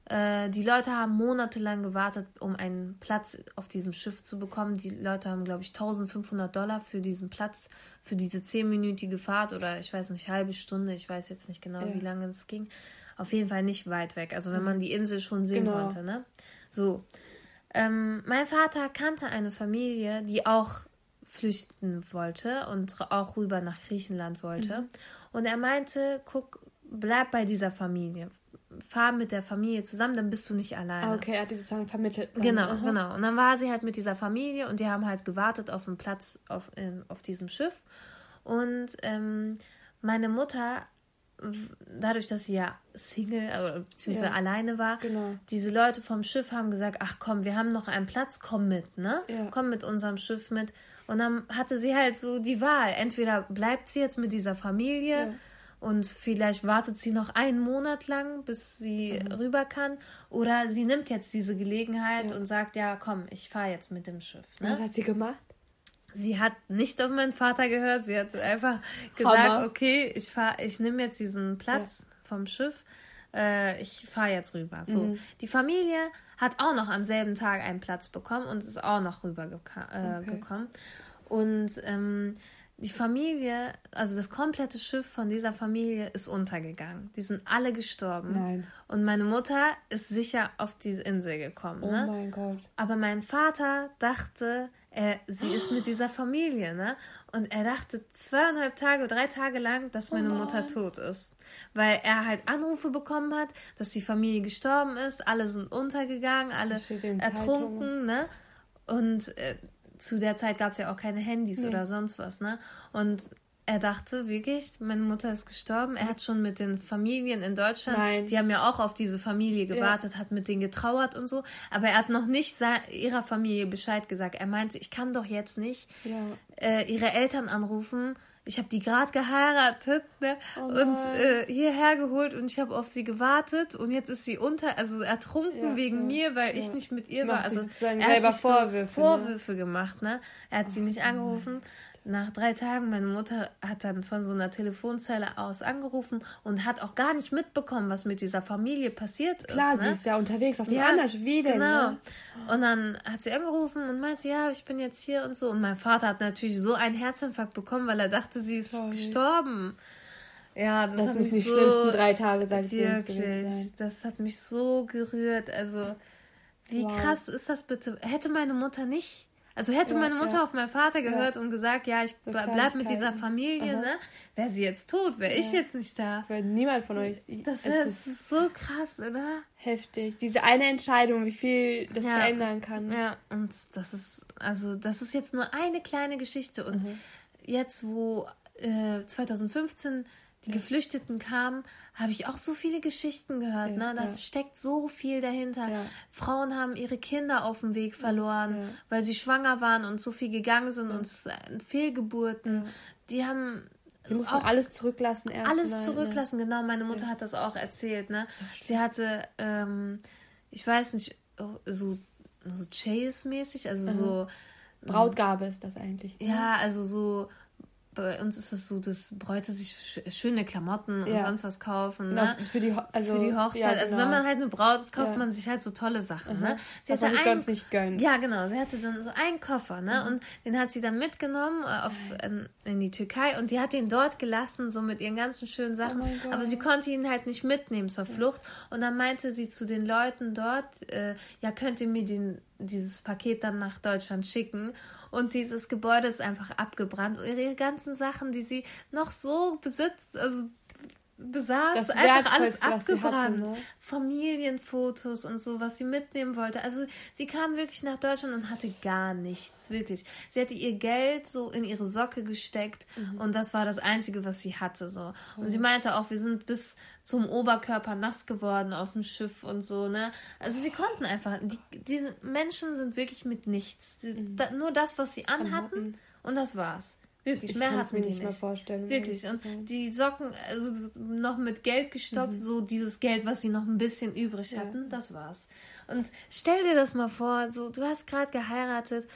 äh, die Leute haben monatelang gewartet, um einen Platz auf diesem Schiff zu bekommen. Die Leute haben, glaube ich, 1500 Dollar für diesen Platz, für diese zehnminütige Fahrt oder ich weiß nicht, halbe Stunde. Ich weiß jetzt nicht genau, ja. wie lange es ging. Auf jeden Fall nicht weit weg. Also wenn mhm. man die Insel schon sehen genau. konnte, ne? So. Ähm, mein Vater kannte eine Familie, die auch flüchten wollte und auch rüber nach Griechenland wollte. Mhm. Und er meinte, guck, bleib bei dieser Familie. Fahr mit der Familie zusammen, dann bist du nicht alleine. Ah, okay, er hat die sozusagen vermittelt. Genau, Aha. genau. Und dann war sie halt mit dieser Familie und die haben halt gewartet auf einen Platz auf, in, auf diesem Schiff. Und ähm, meine Mutter dadurch, dass sie ja Single äh, bzw. Ja, alleine war, genau. diese Leute vom Schiff haben gesagt, ach komm, wir haben noch einen Platz, komm mit, ne? Ja. Komm mit unserem Schiff mit. Und dann hatte sie halt so die Wahl. Entweder bleibt sie jetzt mit dieser Familie ja. und vielleicht wartet sie noch einen Monat lang, bis sie mhm. rüber kann, oder sie nimmt jetzt diese Gelegenheit und sagt, ja komm, ich fahre jetzt mit dem Schiff. Ne? Was hat sie gemacht? Sie hat nicht auf meinen Vater gehört. Sie hat einfach gesagt, Hammer. okay, ich fahr, ich nehme jetzt diesen Platz ja. vom Schiff. Äh, ich fahre jetzt rüber. So, mhm. die Familie hat auch noch am selben Tag einen Platz bekommen und ist auch noch rüber äh, okay. gekommen. Und ähm, die Familie, also das komplette Schiff von dieser Familie ist untergegangen. Die sind alle gestorben. Nein. Und meine Mutter ist sicher auf diese Insel gekommen. Oh ne? mein Gott. Aber mein Vater dachte, er, sie ist mit dieser Familie, ne? Und er dachte zweieinhalb Tage, drei Tage lang, dass meine oh Mutter tot ist. Weil er halt Anrufe bekommen hat, dass die Familie gestorben ist, alle sind untergegangen, alle ertrunken, ne? Und äh, zu der Zeit gab es ja auch keine Handys nee. oder sonst was, ne? Und er dachte wirklich, meine Mutter ist gestorben. Er hat schon mit den Familien in Deutschland, Nein. die haben ja auch auf diese Familie gewartet, ja. hat mit denen getrauert und so. Aber er hat noch nicht ihrer Familie Bescheid gesagt. Er meinte, ich kann doch jetzt nicht ja. äh, ihre Eltern anrufen. Ich habe die gerade geheiratet ne? oh und äh, hierher geholt und ich habe auf sie gewartet und jetzt ist sie unter, also ertrunken ja, wegen mir, weil ich nicht mit ihr Macht war. Also er hat sich Vorwürfe, so Vorwürfe ne? gemacht. Ne? Er hat oh, sie nicht angerufen nach drei Tagen, meine Mutter hat dann von so einer Telefonzelle aus angerufen und hat auch gar nicht mitbekommen, was mit dieser Familie passiert ist. Klar, ne? sie ist ja unterwegs auf dem ja, anderen Schweden. Genau. Ne? Und dann hat sie angerufen und meinte, ja, ich bin jetzt hier und so. Und mein Vater hat natürlich so einen Herzinfarkt bekommen, weil er dachte, sie ist Sorry. gestorben. Ja, das, das müssen die so, schlimmsten drei Tage seines Lebens gewesen sein. Das hat mich so gerührt. Also, wie wow. krass ist das bitte? Hätte meine Mutter nicht also hätte ja, meine Mutter ja. auf meinen Vater gehört ja. und gesagt, ja, ich so bleib mit dieser Familie, Aha. ne? Wäre sie jetzt tot, wäre ich jetzt nicht da. Weil niemand von euch. Das ist, ist, so krass, oder? Heftig. Diese eine Entscheidung, wie viel das verändern kann. Ja, und das ist, also das ist jetzt nur eine kleine Geschichte. Und mhm. jetzt, wo äh, 2015 die Geflüchteten kamen, habe ich auch so viele Geschichten gehört. Ja, ne? Da ja. steckt so viel dahinter. Ja. Frauen haben ihre Kinder auf dem Weg verloren, weil sie schwanger waren und so viel gegangen sind und Fehlgeburten. Die haben Sie mussten auch alles zurücklassen erst. Alles mal, zurücklassen, genau. Meine Mutter hat das auch erzählt. Ne? Sie hatte, ähm, ich weiß nicht, so, so Chase-mäßig, also mhm. so. Brautgabe ist das eigentlich. Ne? Ja, also so bei uns ist es so, dass Bräute sich schöne Klamotten und ja. sonst was kaufen. Ne? Genau, für, die also, für die Hochzeit. Ja, genau. Also wenn genau. man halt eine Braut ist, kauft ja. man sich halt so tolle Sachen. Ne? Sie was man sich sonst nicht gönnt. Ja, genau. Sie hatte dann so einen Koffer ne? Mhm. und den hat sie dann mitgenommen äh, auf, in, in, die Türkei und die hat ihn dort gelassen, so mit ihren ganzen schönen Sachen. Oh Aber sie konnte ihn halt nicht mitnehmen zur Flucht. Und dann meinte sie zu den Leuten dort, äh, ja, könnt ihr mir den dieses Paket dann nach Deutschland schicken. Und dieses Gebäude ist einfach abgebrannt. Und ihre ganzen Sachen, die sie noch so besitzt, also besaß, einfach alles abgebrannt. Hatte, ne? Familienfotos und so, was sie mitnehmen wollte. Also sie kam wirklich nach Deutschland und hatte gar nichts, wirklich. Sie hatte ihr Geld so in ihre Socke gesteckt mhm. und das war das Einzige, was sie hatte. So. Und mhm. sie meinte auch, wir sind bis zum Oberkörper nass geworden auf dem Schiff und so, ne? Also wir konnten einfach, die, diese Menschen sind wirklich mit nichts. Die, mhm. da, nur das, was sie anhatten und das war's. Wirklich, ich mehr hat mir nicht mehr vorstellen. Wirklich. Und die Socken, also noch mit Geld gestopft, mhm. so dieses Geld, was sie noch ein bisschen übrig hatten, ja. das war's. Und stell dir das mal vor, so, du hast gerade geheiratet,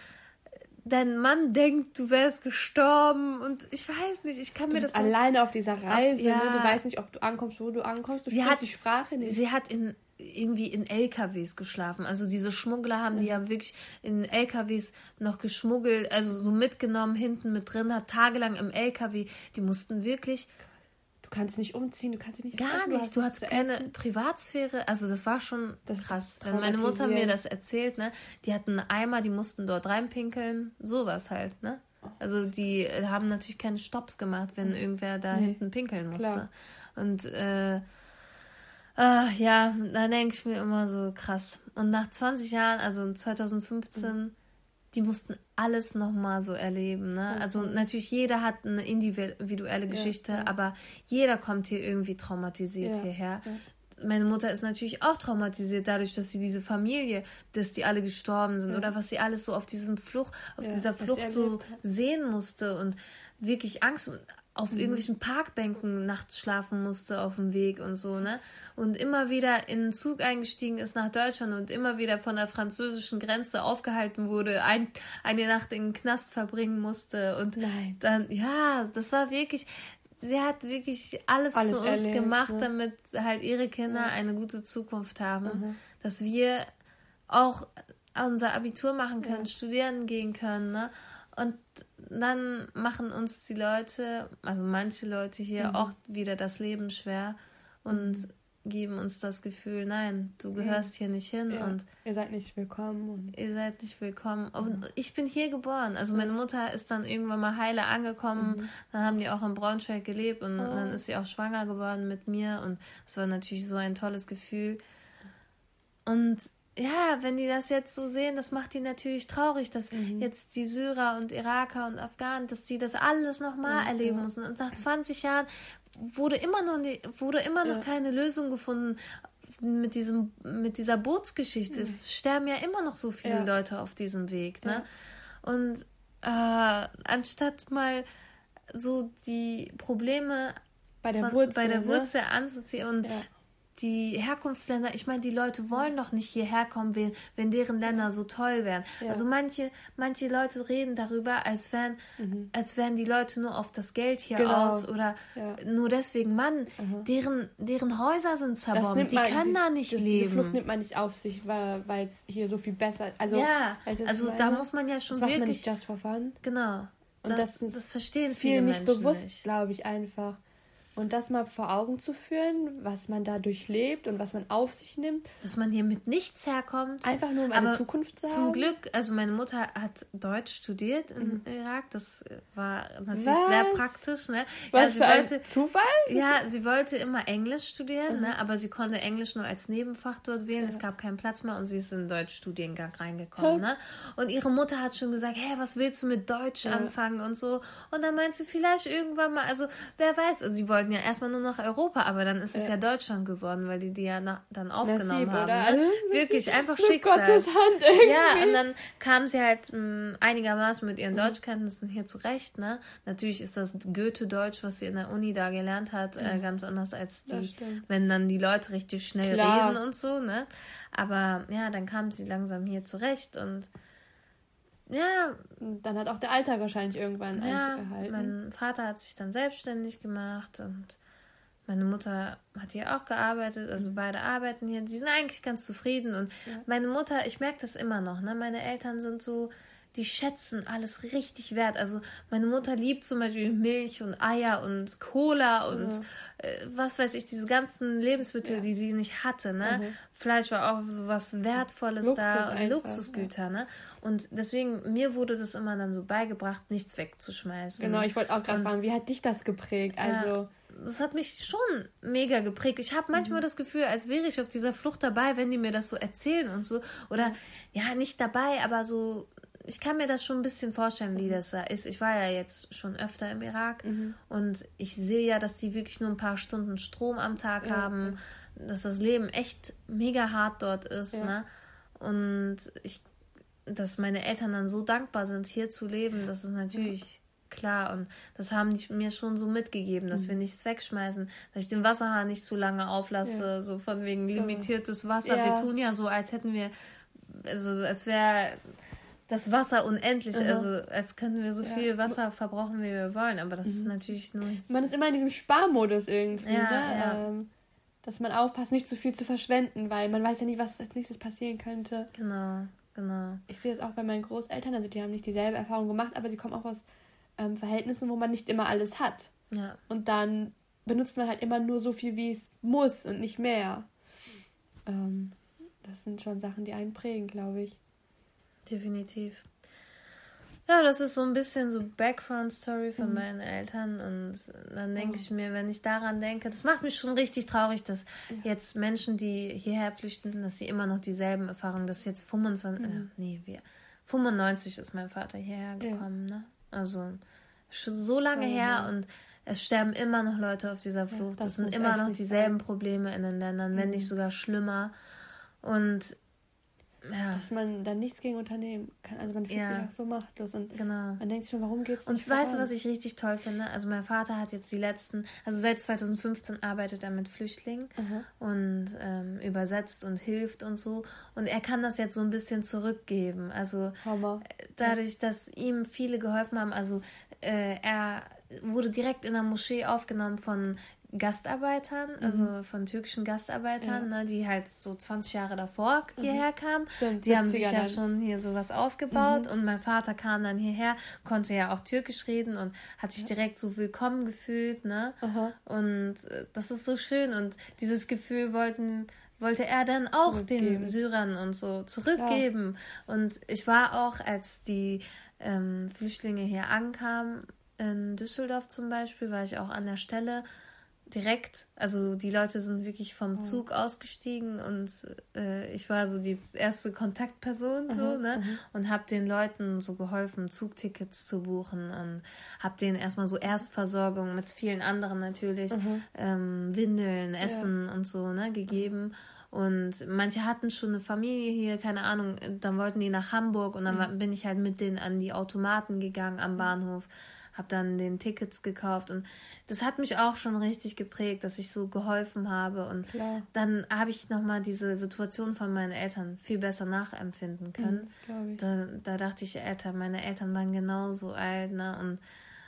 dein Mann denkt, du wärst gestorben und ich weiß nicht, ich kann du mir bist das alleine auf dieser Reise, auf, ja. ne? du weißt nicht, ob du ankommst, wo du ankommst, du sie hat, die Sprache nicht. Sie hat in irgendwie in LKWs geschlafen. Also diese Schmuggler haben die ja wirklich in LKWs noch geschmuggelt, also so mitgenommen, hinten mit drin, hat tagelang im LKW. Die mussten wirklich. Du kannst nicht umziehen, du kannst dich nicht Gar nicht, du hast, du hast keine essen. Privatsphäre. Also das war schon das krass. Wenn meine Mutter mir das erzählt, ne, die hatten einen Eimer, die mussten dort reinpinkeln, sowas halt, ne? Also die haben natürlich keine Stops gemacht, wenn irgendwer da nee. hinten pinkeln musste. Klar. Und äh, Ach, ja, da denke ich mir immer so krass. Und nach 20 Jahren, also 2015, mhm. die mussten alles nochmal so erleben. Ne? Mhm. Also natürlich, jeder hat eine individuelle Geschichte, ja, ja. aber jeder kommt hier irgendwie traumatisiert ja, hierher. Meine Mutter ist natürlich auch traumatisiert dadurch, dass sie diese Familie, dass die alle gestorben sind oder was sie alles so auf diesem Flucht, auf dieser Flucht so sehen musste und wirklich Angst auf mhm. irgendwelchen Parkbänken nachts schlafen musste auf dem Weg und so, ne? Und immer wieder in den Zug eingestiegen ist nach Deutschland und immer wieder von der französischen Grenze aufgehalten wurde, ein, eine Nacht in den Knast verbringen musste und Nein. dann, ja, das war wirklich, sie hat wirklich alles, alles für uns erlebt, gemacht, ne? damit halt ihre Kinder ja. eine gute Zukunft haben, mhm. dass wir auch unser Abitur machen können, ja. studieren gehen können, ne? Und dann machen uns die Leute, also manche Leute hier, mhm. auch wieder das Leben schwer und mhm. geben uns das Gefühl, nein, du gehörst ja. hier nicht hin ja. und ihr seid nicht willkommen und ihr seid nicht willkommen. Und ich bin hier geboren. Also meine Mutter ist dann irgendwann mal heile angekommen. Mhm. Dann haben die auch in Braunschweig gelebt und oh. dann ist sie auch schwanger geworden mit mir und es war natürlich so ein tolles Gefühl. Und ja, wenn die das jetzt so sehen, das macht die natürlich traurig, dass mhm. jetzt die Syrer und Iraker und Afghanen, dass sie das alles nochmal ja, erleben ja. müssen. Und nach 20 Jahren wurde immer noch, nie, wurde immer noch ja. keine Lösung gefunden mit diesem, mit dieser Bootsgeschichte. Es sterben ja immer noch so viele Leute auf diesem Weg, ne? Und äh, anstatt mal so die Probleme bei der von, Wurzel, bei der ne? Wurzel anzuziehen und die Herkunftsländer, ich meine, die Leute wollen doch nicht hierher kommen, wenn, wenn deren Länder so toll wären. Ja. Also manche, manche Leute reden darüber, als wären, mhm. als wären die Leute nur auf das Geld hier genau. aus oder ja. nur deswegen, Mann, mhm. deren, deren Häuser sind zerbombt, die man, können die, da nicht das, leben. Diese Flucht nimmt man nicht auf sich, weil es hier so viel besser Also, ja, also da muss man ja schon das wirklich. Man nicht just for fun. Genau. Und das, das, das verstehen viele viel nicht Menschen bewusst, glaube ich, einfach. Und das mal vor Augen zu führen, was man da durchlebt und was man auf sich nimmt. Dass man hier mit nichts herkommt. Einfach nur um eine Zukunft zu haben. Zum Glück, also meine Mutter hat Deutsch studiert im mhm. Irak. Das war natürlich was? sehr praktisch. Ne? Was ja, für wollte, ein Zufall? Ja, sie wollte immer Englisch studieren, mhm. ne? aber sie konnte Englisch nur als Nebenfach dort wählen. Ja. Es gab keinen Platz mehr und sie ist in den Deutschstudiengang reingekommen. Ne? Und ihre Mutter hat schon gesagt, hey, was willst du mit Deutsch ja. anfangen und so. Und dann meint sie vielleicht irgendwann mal, also wer weiß, also sie wollte wollten ja erstmal nur nach Europa, aber dann ist es ja, ja Deutschland geworden, weil die die ja nach, dann aufgenommen Nasib, haben. Ne? Wirklich, einfach Schicksal. Gottes Hand irgendwie. Ja, und dann kam sie halt mh, mm, einigermaßen mit ihren mhm. Deutschkenntnissen hier zurecht. Ne? Natürlich ist das Goethe-Deutsch, was sie in der Uni da gelernt hat, äh, ganz anders als die, wenn dann die Leute richtig schnell Klar. reden und so. Ne? Aber ja, dann kam sie langsam hier zurecht und ja. Dann hat auch der Alltag wahrscheinlich irgendwann ja, Einzug gehalten. Mein Vater hat sich dann selbstständig gemacht und meine Mutter hat hier auch gearbeitet, also beide arbeiten hier. Sie sind eigentlich ganz zufrieden und ja. meine Mutter, ich merke das immer noch, ne? Meine Eltern sind so, die schätzen alles richtig wert. Also meine Mutter liebt zum Beispiel Milch und Eier und Cola und mhm. äh, was weiß ich, diese ganzen Lebensmittel, ja. die sie nicht hatte. Ne? Mhm. Fleisch war auch so was Wertvolles Luxus da und einfach, Luxusgüter. Ja. Ne? Und deswegen, mir wurde das immer dann so beigebracht, nichts wegzuschmeißen. Genau, ich wollte auch gerade fragen, wie hat dich das geprägt? Also. Ja das hat mich schon mega geprägt. Ich habe manchmal mhm. das Gefühl, als wäre ich auf dieser Flucht dabei, wenn die mir das so erzählen und so. Oder ja, nicht dabei, aber so ich kann mir das schon ein bisschen vorstellen, wie mhm. das da ist. Ich war ja jetzt schon öfter im Irak mhm. und ich sehe ja, dass sie wirklich nur ein paar Stunden Strom am Tag ja, haben, ja. dass das Leben echt mega hart dort ist. Ja. Ne? Und ich, dass meine Eltern dann so dankbar sind, hier zu leben, das ist natürlich klar. Und das haben die mir schon so mitgegeben, dass mhm. wir nichts wegschmeißen, dass ich den Wasserhahn nicht zu lange auflasse, so von wegen limitiertes Wasser. Wir tun ja so, als hätten wir, also als wäre das Wasser unendlich. Mhm. Also als könnten wir so ja. viel Wasser verbrauchen, wie wir wollen. Aber das mhm. ist natürlich nur. Man ist immer in diesem Sparmodus irgendwie, ja, ne? Ja. Ähm, dass man aufpasst, nicht zu viel zu verschwenden, weil man weiß ja nie, was als nächstes passieren könnte. Genau, genau. Ich sehe es auch bei meinen Großeltern, also die haben nicht dieselbe Erfahrung gemacht, aber sie kommen auch aus ähm, Verhältnissen, wo man nicht immer alles hat. Ja. Und dann benutzt man halt immer nur so viel, wie es muss und nicht mehr. Ähm, das sind schon Sachen, die einen prägen, glaube ich. Definitiv. Ja, das ist so ein bisschen so Background-Story von mhm. meinen Eltern. Und dann denke oh. ich mir, wenn ich daran denke, das macht mich schon richtig traurig, dass ja. jetzt Menschen, die hierher flüchten, dass sie immer noch dieselben Erfahrungen, dass jetzt 25, mhm. äh, nee, wir, 95 ist mein Vater hierher gekommen, ja. ne? Also schon so lange oh, her ja. und es sterben immer noch Leute auf dieser Flucht. das, das sind immer noch dieselben sein. Probleme in den Ländern, wenn nicht mhm. sogar schlimmer. Und ja. dass man dann nichts gegen unternehmen kann. Also man fühlt ja. sich auch so machtlos und genau. man denkt sich schon, warum geht's nicht Und weißt du, was ich richtig toll finde? Also mein Vater hat jetzt die letzten, also seit 2015 arbeitet er mit Flüchtlingen mhm. und ähm, übersetzt und hilft und so. Und er kann das jetzt so ein bisschen zurückgeben. Also Hammer. dadurch, dass ihm viele geholfen haben, also äh, er wurde direkt in der Moschee aufgenommen von Gastarbeitern, mhm. also von türkischen Gastarbeitern, ja. ne, die halt so 20 Jahre davor mhm. hierher kamen. Stimmt, die haben sich ja schon hier sowas aufgebaut mhm. und mein Vater kam dann hierher, konnte ja auch türkisch reden und hat sich direkt so willkommen gefühlt, ne? Aha. Und äh, das ist so schön und dieses Gefühl wollten wollte er dann auch den Syrern und so zurückgeben. Ja. Und ich war auch, als die ähm, Flüchtlinge hier ankamen, in Düsseldorf zum Beispiel, war ich auch an der Stelle direkt, also die Leute sind wirklich vom Zug ausgestiegen und äh, ich war so die erste Kontaktperson so, aha, ne? Aha. Und habe den Leuten so geholfen, Zugtickets zu buchen und habe denen erstmal so Erstversorgung mit vielen anderen natürlich, ähm, Windeln, Essen ja. und so, ne, gegeben. Und manche hatten schon eine Familie hier, keine Ahnung, dann wollten die nach Hamburg und dann mhm. bin ich halt mit denen an die Automaten gegangen am Bahnhof habe dann den Tickets gekauft und das hat mich auch schon richtig geprägt, dass ich so geholfen habe und Klar. dann habe ich nochmal diese Situation von meinen Eltern viel besser nachempfinden mhm, können. Mhm, da, da dachte ich, Alter, meine Eltern waren genauso alt, ne? Und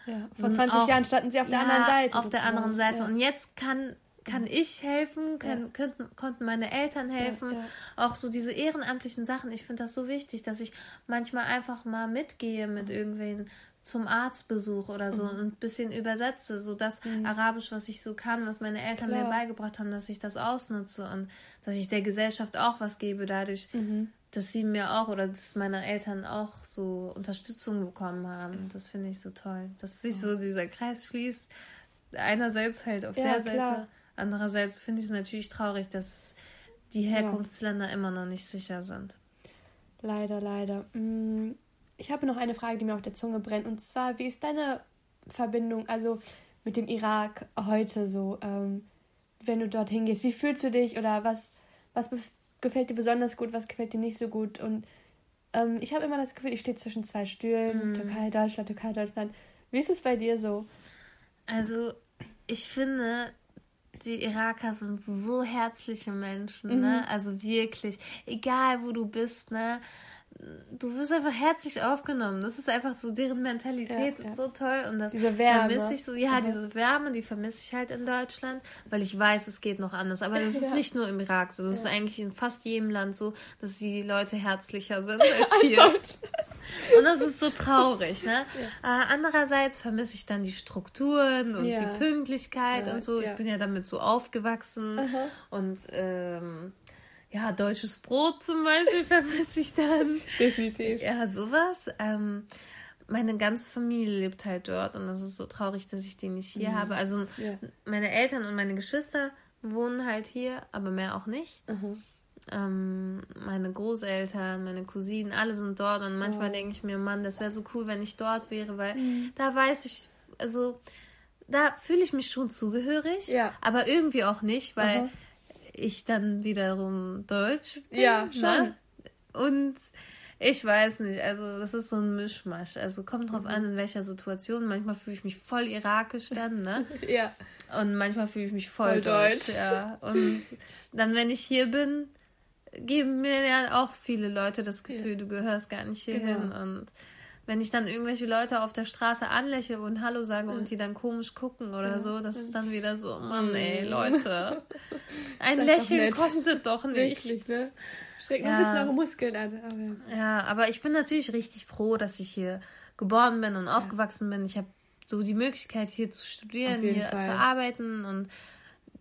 ja, vor 20 auch, Jahren standen sie auf der ja, anderen Seite. Auf sozusagen. der anderen Seite. Ja. Und jetzt kann kann ich helfen, kann, ja. könnten, konnten meine Eltern helfen. Ja, ja. Auch so diese ehrenamtlichen Sachen. Ich finde das so wichtig, dass ich manchmal einfach mal mitgehe mit irgendwen zum Arztbesuch oder so mhm. und ein bisschen übersetze, so das mhm. Arabisch, was ich so kann, was meine Eltern Klar. mir beigebracht haben, dass ich das ausnutze und dass ich der Gesellschaft auch was gebe dadurch, mhm. dass sie mir auch oder dass meine Eltern auch so Unterstützung bekommen haben. Das finde ich so toll, dass sich so dieser Kreis schließt. Einerseits halt auf ja, der Seite, klar. andererseits finde ich es natürlich traurig, dass die Herkunftsländer ja. immer noch nicht sicher sind. Leider, leider. Mm, ich habe noch eine Frage, die mir auf der Zunge brennt. Und zwar, wie ist deine Verbindung, also mit dem Irak heute so, ähm, wenn du dorthin gehst? Wie fühlst du dich oder was, was gefällt dir besonders gut, was gefällt dir nicht so gut? Und ähm, ich habe immer das Gefühl, ich stehe zwischen zwei Stühlen, mm. Türkei, Deutschland, Türkei, Deutschland. Wie ist es bei dir so? Also, ich finde, die Iraker sind so herzliche Menschen, ne? mhm. ne? Also wirklich, egal wo du bist, ne? Du wirst einfach herzlich aufgenommen. Das ist einfach so, deren Mentalität ja, ist ja. so toll und das diese Wärme. vermisse ich so. Ja, mhm. diese Wärme, die vermisse ich halt in Deutschland, weil ich weiß, es geht noch anders. Aber das ist ja. nicht nur im Irak so. Das ist eigentlich in fast jedem Land so, dass die Leute herzlicher sind als hier. und das ist so traurig. Ne? Äh, andererseits vermisse ich dann die Strukturen und die Pünktlichkeit und so. Ich bin ja damit so aufgewachsen Aha. und ähm, ja, deutsches Brot zum Beispiel vermisse ich dann. Definitiv. Ja, sowas. Ähm, meine ganze Familie lebt halt dort und das ist so traurig, dass ich die nicht hier mhm. habe. Also ja. meine Eltern und meine Geschwister wohnen halt hier, aber mehr auch nicht. Mhm. Ähm, meine Großeltern, meine Cousinen, alle sind dort und manchmal oh. denke ich mir, Mann, das wäre so cool, wenn ich dort wäre, weil mhm. da weiß ich, also da fühle ich mich schon zugehörig, ja. aber irgendwie auch nicht, weil ich dann wiederum Deutsch bin. Ja, ne? schon. Ne? Und ich weiß nicht, also das ist so ein Mischmasch. Also kommt drauf mhm. an, in welcher Situation. Manchmal fühle ich mich voll irakisch dann, ne? ja. Und manchmal fühle ich mich voll, voll deutsch, deutsch. Ja. Und dann, wenn ich hier bin, geben mir ja auch viele Leute das Gefühl, ja. du gehörst gar nicht hierhin. Genau. Und wenn ich dann irgendwelche Leute auf der Straße anlächle und Hallo sage ja. und die dann komisch gucken oder ja. so, das ist dann wieder so, Mann, ey, Leute. Ein Lächeln doch kostet doch nichts. Wirklich, ne? Schreckt ja. ein bisschen eure Muskeln an. Aber... Ja, aber ich bin natürlich richtig froh, dass ich hier geboren bin und aufgewachsen bin. Ich habe so die Möglichkeit, hier zu studieren, hier Fall. zu arbeiten und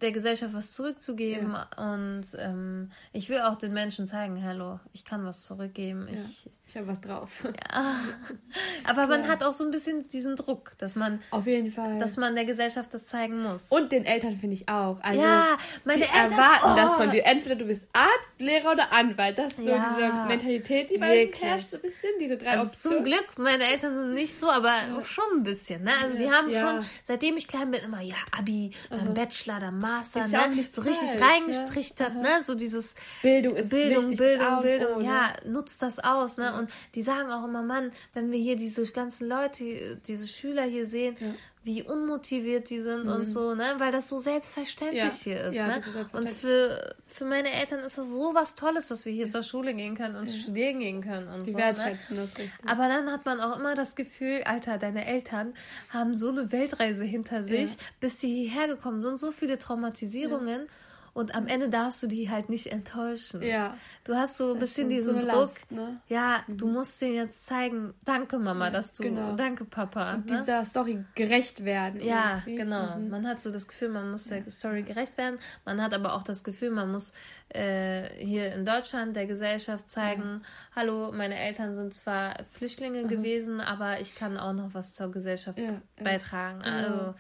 der Gesellschaft was zurückzugeben. Und ähm, ich will auch den Menschen zeigen, hallo, ich kann was zurückgeben. Ich, ich habe was drauf. Ja. Aber man hat auch so ein bisschen diesen Druck, dass man auf jeden Fall, dass man der Gesellschaft das zeigen muss. Und den Eltern finde ich auch. Also ja, meine die Eltern erwarten oh. das von dir. Entweder du bist Arzt, Lehrer oder Anwalt. Das ist so ja. diese Mentalität, die bei uns herrscht, so ein bisschen. Diese drei also Optionen. Zum Glück, meine Eltern sind nicht so, aber schon ein bisschen. Ne? Also die haben schon, seitdem ich klein bin, immer ja Abi, dann mhm. Bachelor, dann Master, ne? so richtig falsch, reingestrichtert, ne? So dieses Bildung ist Bildung, wichtig, Bildung, Bildung, ja, nutzt das aus, ne? Und die sagen auch immer, Mann, wenn wir hier diese ganzen Leute, diese Schüler hier sehen, ja. wie unmotiviert die sind mhm. und so, ne? Weil das so selbstverständlich ja. hier ist, ja, ne? Ist und für, für meine Eltern ist das so was Tolles, dass wir hier zur Schule gehen können und studieren gehen können und die so. Wertschätzen ne? das richtig. Aber dann hat man auch immer das Gefühl, Alter, deine Eltern haben so eine Weltreise hinter sich, bis sie hierher gekommen sind, so viele Traumatisierungen. Und am Ende darfst du die halt nicht enttäuschen. Ja. Du hast so ein bisschen diesen so Druck. Last, ne? Ja, mhm. du musst denen jetzt zeigen, danke Mama, ja, dass du, genau. danke Papa. Und ne? dieser Story gerecht werden. Ja, irgendwie. genau. Mhm. Man hat so das Gefühl, man muss der Story gerecht werden. Man hat aber auch das Gefühl, man muss äh, hier in Deutschland der Gesellschaft zeigen, ja. hallo, meine Eltern sind zwar Flüchtlinge mhm. gewesen, aber ich kann auch noch was zur Gesellschaft beitragen. Genau. Also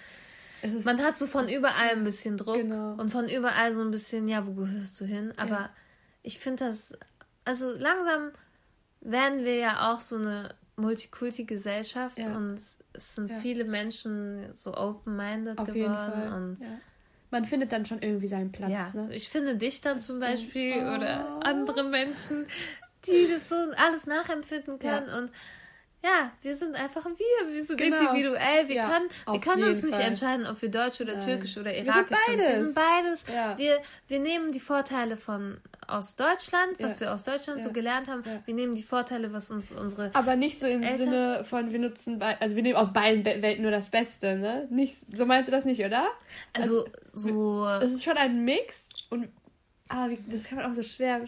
man hat so von überall ein bisschen Druck genau. und von überall so ein bisschen, ja, wo gehörst du hin? Aber ja. ich finde das, also langsam werden wir ja auch so eine Multikulti-Gesellschaft ja. und es sind ja. viele Menschen so open-minded geworden. Und man findet dann schon irgendwie seinen Platz. Ja. Ne? Ich finde dich dann zum Beispiel oh. oder andere Menschen, die das so alles nachempfinden können und ja, wir sind einfach wir. Wir sind genau. individuell. Wir, ja, können, wir können uns nicht Fall. entscheiden, ob wir Deutsch oder Nein. Türkisch oder Irakisch sind. Wir sind beides. Ja. Wir, wir nehmen die Vorteile von aus Deutschland, was ja. wir aus Deutschland so gelernt haben. Wir nehmen die Vorteile, was uns unsere. Aber nicht so im Eltern Sinne von, wir nutzen, also wir nehmen aus beiden Welten nur das Beste, ne? Nicht, so meinst du das nicht, oder? Also, also so. Es ist schon ein Mix und Ah, wie, das kann man auch so schwer.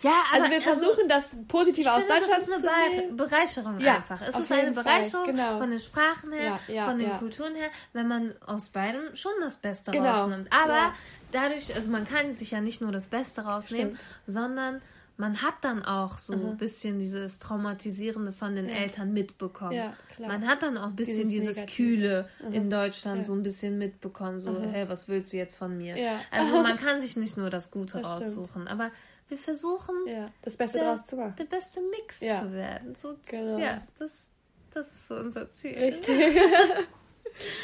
Ja, aber also wir also versuchen also, das Positive aus Deutschland Das ist eine Bereicherung ja, einfach. Es ist eine Bereicherung genau. von den Sprachen her, ja, ja, von den Kulturen her, wenn man aus beidem schon das Beste genau. rausnimmt. Aber dadurch, also man kann sich ja nicht nur das Beste rausnehmen, Stimmt. sondern man hat dann auch so ein bisschen dieses Traumatisierende von den ja. Eltern mitbekommen. Ja, man hat dann auch ein bisschen dieses, dieses Kühle Aha. in Deutschland ja. so ein bisschen mitbekommen, so, Aha. hey, was willst du jetzt von mir? Also man kann sich nicht nur das Gute das raussuchen, stimmt. aber wir versuchen, das Beste der, draus zu machen. Der beste Mix zu werden. So, genau. Ja, das, das ist so unser Ziel. Richtig.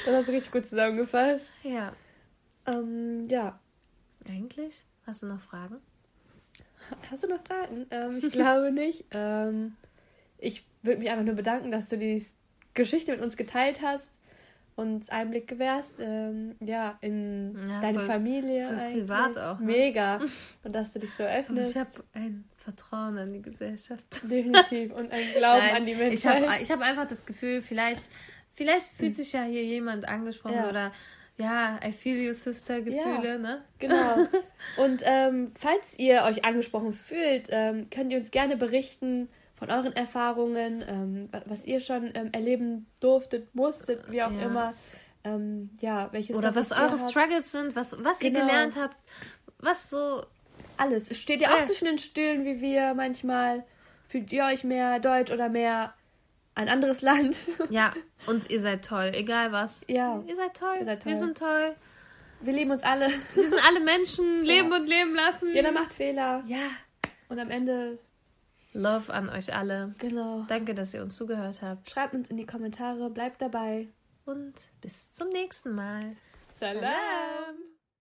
das hast du richtig gut zusammengefasst. Ja. Ähm, ja. Eigentlich? Hast du noch Fragen? Hast du noch Fragen? Ähm, ich glaube nicht. Ähm, ich würde mich einfach nur bedanken, dass du die Geschichte mit uns geteilt hast, uns Einblick gewährst, ähm, ja, in ja, deine voll, Familie. Voll privat auch. Ne? Mega. Und dass du dich so öffnest. ich habe ein Vertrauen an die Gesellschaft. Definitiv. Und ein Glauben Nein, an die Menschheit. Ich habe ich hab einfach das Gefühl, vielleicht, vielleicht fühlt sich ja hier jemand angesprochen ja. oder ja, I feel you, Sister Gefühle, ja, ne? Genau. Und ähm, falls ihr euch angesprochen fühlt, ähm, könnt ihr uns gerne berichten von euren Erfahrungen, ähm, was ihr schon ähm, erleben durftet, musstet, wie auch ja. immer. Ähm, ja, welches Oder was eure. Struggles sind, was, was genau. ihr gelernt habt, was so. Alles. Steht ihr auch äh. zwischen den Stühlen wie wir manchmal? Fühlt ihr euch mehr deutsch oder mehr ein anderes Land. ja, und ihr seid toll, egal was. Ja. Ihr seid toll. Ihr seid toll. Wir sind toll. Wir lieben uns alle. Wir sind alle Menschen, leben ja. und leben lassen. Jeder macht Fehler. Ja. Und am Ende. Love an euch alle. Genau. Danke, dass ihr uns zugehört habt. Schreibt uns in die Kommentare, bleibt dabei. Und bis zum nächsten Mal. Salam. Salam.